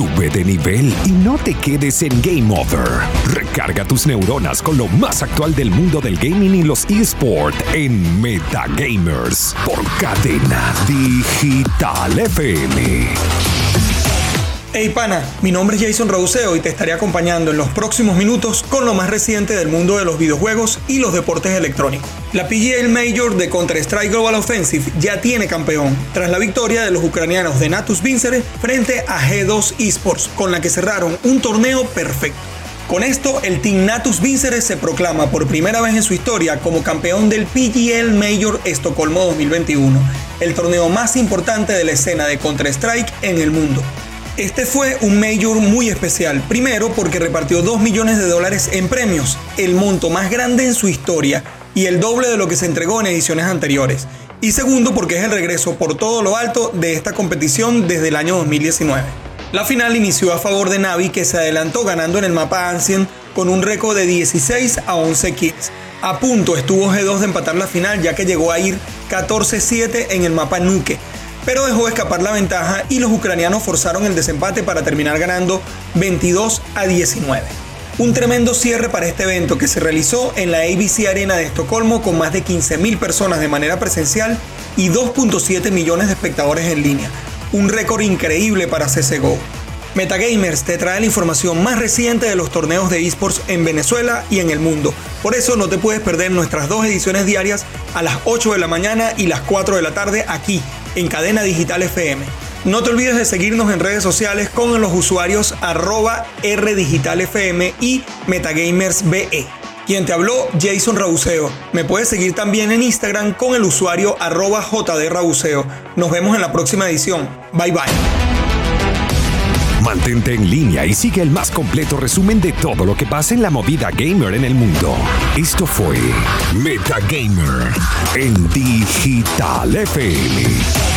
Sube de nivel y no te quedes en Game Over. Recarga tus neuronas con lo más actual del mundo del gaming y los eSports en Metagamers por Cadena Digital FM. Hey pana, mi nombre es Jason Rauseo y te estaré acompañando en los próximos minutos con lo más reciente del mundo de los videojuegos y los deportes electrónicos. La PGL Major de Counter-Strike Global Offensive ya tiene campeón, tras la victoria de los ucranianos de Natus Vincere frente a G2 Esports, con la que cerraron un torneo perfecto. Con esto, el Team Natus Vincere se proclama por primera vez en su historia como campeón del PGL Major Estocolmo 2021, el torneo más importante de la escena de Counter-Strike en el mundo. Este fue un Major muy especial, primero porque repartió 2 millones de dólares en premios, el monto más grande en su historia y el doble de lo que se entregó en ediciones anteriores. Y segundo porque es el regreso por todo lo alto de esta competición desde el año 2019. La final inició a favor de Navi que se adelantó ganando en el mapa Ancient con un récord de 16 a 11 kills. A punto estuvo G2 de empatar la final ya que llegó a ir 14-7 en el mapa Nuke, pero dejó escapar la ventaja y los ucranianos forzaron el desempate para terminar ganando 22 a 19. Un tremendo cierre para este evento que se realizó en la ABC Arena de Estocolmo con más de 15.000 personas de manera presencial y 2.7 millones de espectadores en línea. Un récord increíble para CSGO. Metagamers te trae la información más reciente de los torneos de esports en Venezuela y en el mundo. Por eso no te puedes perder nuestras dos ediciones diarias a las 8 de la mañana y las 4 de la tarde aquí en Cadena Digital FM. No te olvides de seguirnos en redes sociales con los usuarios arroba rdigitalfm y metagamersbe. Quien te habló, Jason Rabuceo. Me puedes seguir también en Instagram con el usuario arroba jdrabuceo. Nos vemos en la próxima edición. Bye bye. Mantente en línea y sigue el más completo resumen de todo lo que pasa en la movida gamer en el mundo. Esto fue Metagamer en Digital FM.